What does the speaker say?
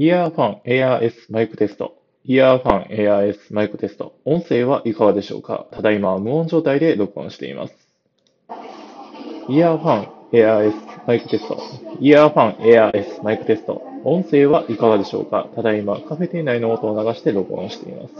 イヤーファン ARS マイクテスト。イヤーファン ARS マイクテスト。音声はいかがでしょうか？ただいま無音状態で録音しています。イヤーファン ARS マイクテスト。イヤーファン ARS マイクテスト。音声はいかがでしょうか？ただいまカフェ店内の音を流して録音しています。